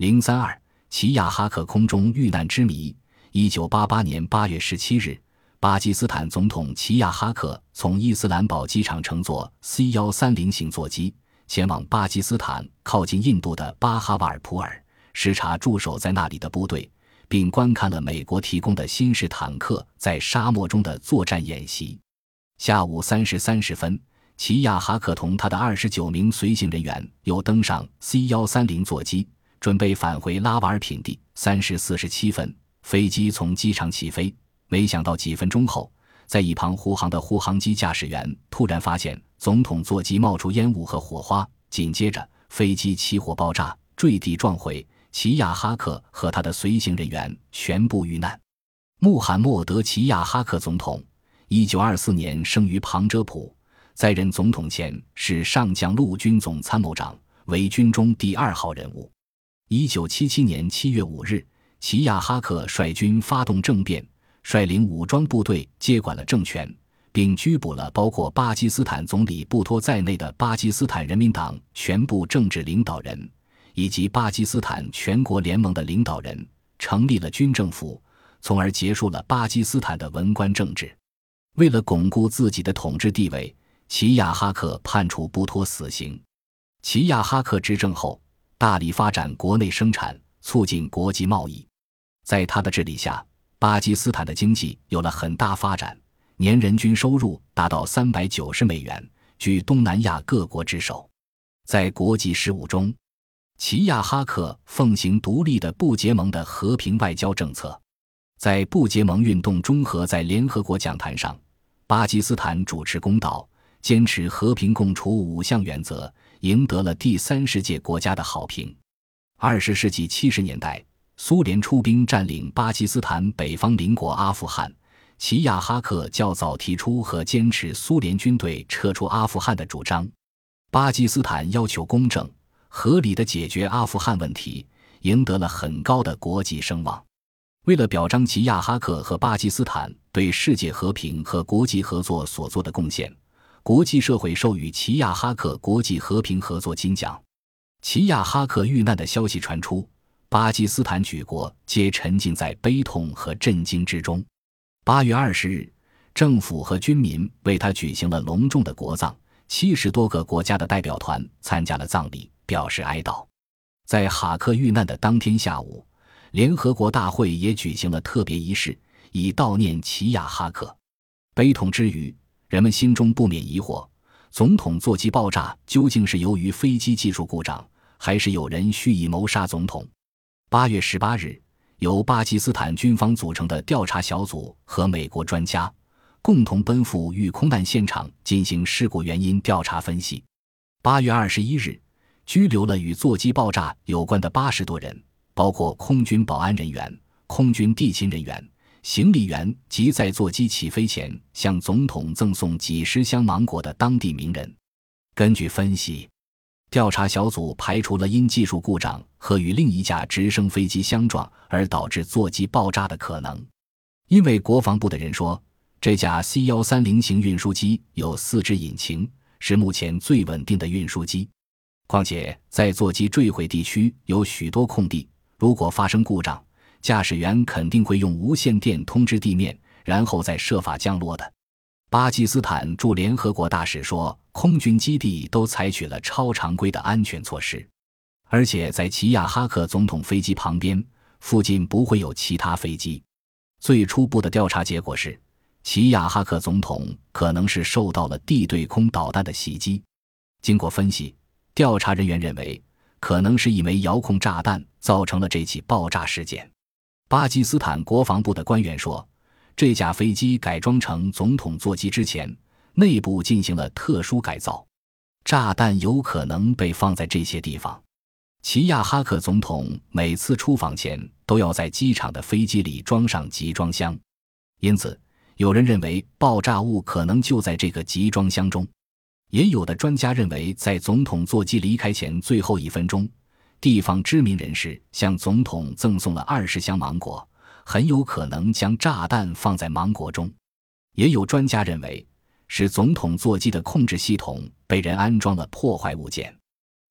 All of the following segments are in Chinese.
零三二，齐亚哈克空中遇难之谜。一九八八年八月十七日，巴基斯坦总统齐亚哈克从伊斯兰堡机场乘坐 C 幺三零型座机前往巴基斯坦靠近印度的巴哈瓦尔普尔，视察驻守在那里的部队，并观看了美国提供的新式坦克在沙漠中的作战演习。下午三时三十分。齐亚哈克同他的二十九名随行人员又登上 C 幺三零座机，准备返回拉瓦尔品地。三时四十七分，飞机从机场起飞。没想到几分钟后，在一旁护航的护航机驾驶员突然发现总统座机冒出烟雾和火花，紧接着飞机起火爆炸，坠地撞毁。齐亚哈克和他的随行人员全部遇难。穆罕默德·齐亚哈克总统，一九二四年生于旁遮普。在任总统前是上将陆军总参谋长，为军中第二号人物。一九七七年七月五日，齐亚哈克率军发动政变，率领武装部队接管了政权，并拘捕了包括巴基斯坦总理布托在内的巴基斯坦人民党全部政治领导人，以及巴基斯坦全国联盟的领导人，成立了军政府，从而结束了巴基斯坦的文官政治。为了巩固自己的统治地位。齐亚哈克判处布托死刑。齐亚哈克执政后，大力发展国内生产，促进国际贸易。在他的治理下，巴基斯坦的经济有了很大发展，年人均收入达到三百九十美元，居东南亚各国之首。在国际事务中，齐亚哈克奉行独立的不结盟的和平外交政策。在不结盟运动中和在联合国讲坛上，巴基斯坦主持公道。坚持和平共处五项原则，赢得了第三世界国家的好评。二十世纪七十年代，苏联出兵占领巴基斯坦北方邻国阿富汗，齐亚哈克较早提出和坚持苏联军队撤出阿富汗的主张。巴基斯坦要求公正、合理的解决阿富汗问题，赢得了很高的国际声望。为了表彰齐亚哈克和巴基斯坦对世界和平和国际合作所做的贡献。国际社会授予齐亚哈克国际和平合作金奖。齐亚哈克遇难的消息传出，巴基斯坦举国皆沉浸在悲痛和震惊之中。八月二十日，政府和军民为他举行了隆重的国葬，七十多个国家的代表团参加了葬礼，表示哀悼。在哈克遇难的当天下午，联合国大会也举行了特别仪式，以悼念齐亚哈克。悲痛之余。人们心中不免疑惑：总统座机爆炸究竟是由于飞机技术故障，还是有人蓄意谋杀总统？八月十八日，由巴基斯坦军方组成的调查小组和美国专家共同奔赴遇空难现场进行事故原因调查分析。八月二十一日，拘留了与座机爆炸有关的八十多人，包括空军保安人员、空军地勤人员。行李员及在座机起飞前向总统赠送几十箱芒果的当地名人。根据分析，调查小组排除了因技术故障和与另一架直升飞机相撞而导致座机爆炸的可能。因为国防部的人说，这架 C 幺三零型运输机有四只引擎，是目前最稳定的运输机。况且，在座机坠毁地区有许多空地，如果发生故障，驾驶员肯定会用无线电通知地面，然后再设法降落的。巴基斯坦驻联合国大使说，空军基地都采取了超常规的安全措施，而且在齐亚哈克总统飞机旁边附近不会有其他飞机。最初步的调查结果是，齐亚哈克总统可能是受到了地对空导弹的袭击。经过分析，调查人员认为，可能是一枚遥控炸弹造成了这起爆炸事件。巴基斯坦国防部的官员说，这架飞机改装成总统座机之前，内部进行了特殊改造，炸弹有可能被放在这些地方。齐亚哈克总统每次出访前都要在机场的飞机里装上集装箱，因此有人认为爆炸物可能就在这个集装箱中。也有的专家认为，在总统座机离开前最后一分钟。地方知名人士向总统赠送了二十箱芒果，很有可能将炸弹放在芒果中。也有专家认为，是总统座机的控制系统被人安装了破坏物件。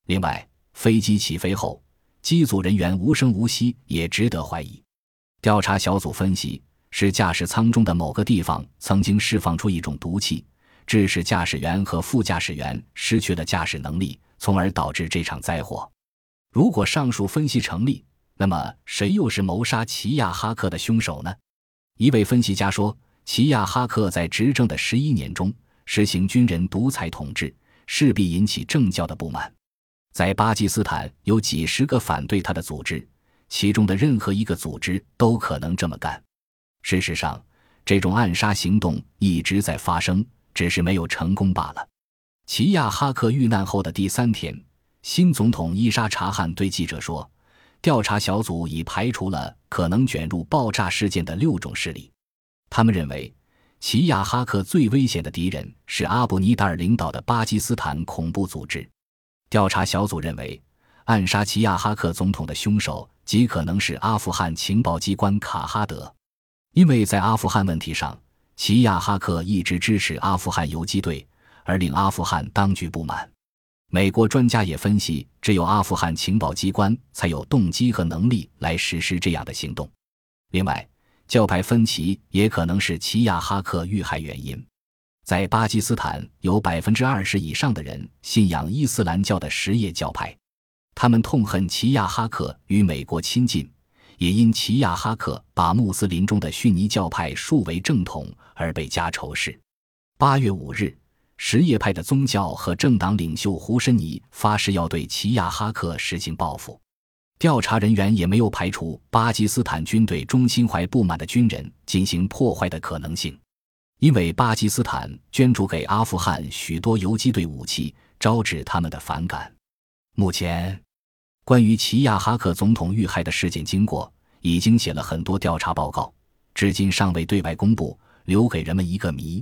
另外，飞机起飞后，机组人员无声无息也值得怀疑。调查小组分析是驾驶舱中的某个地方曾经释放出一种毒气，致使驾驶员和副驾驶员失去了驾驶能力，从而导致这场灾祸。如果上述分析成立，那么谁又是谋杀齐亚哈克的凶手呢？一位分析家说，齐亚哈克在执政的十一年中实行军人独裁统治，势必引起政教的不满。在巴基斯坦有几十个反对他的组织，其中的任何一个组织都可能这么干。事实上，这种暗杀行动一直在发生，只是没有成功罢了。齐亚哈克遇难后的第三天，新总统伊沙查汗对记者说：“调查小组已排除了可能卷入爆炸事件的六种势力。他们认为，齐亚哈克最危险的敌人是阿布尼达尔领导的巴基斯坦恐怖组织。”调查小组认为，暗杀齐亚哈克总统的凶手极可能是阿富汗情报机关卡哈德，因为在阿富汗问题上，齐亚哈克一直支持阿富汗游击队，而令阿富汗当局不满。美国专家也分析，只有阿富汗情报机关才有动机和能力来实施这样的行动。另外，教派分歧也可能是齐亚哈克遇害原因。在巴基斯坦，有百分之二十以上的人信仰伊斯兰教的什叶教派，他们痛恨齐亚哈克与美国亲近，也因齐亚哈克把穆斯林中的逊尼教派树为正统而被加仇视。八月五日，什叶派的宗教和政党领袖胡申尼发誓要对齐亚哈克实行报复。调查人员也没有排除巴基斯坦军队中心怀不满的军人进行破坏的可能性。因为巴基斯坦捐助给阿富汗许多游击队武器，招致他们的反感。目前，关于齐亚哈克总统遇害的事件经过，已经写了很多调查报告，至今尚未对外公布，留给人们一个谜。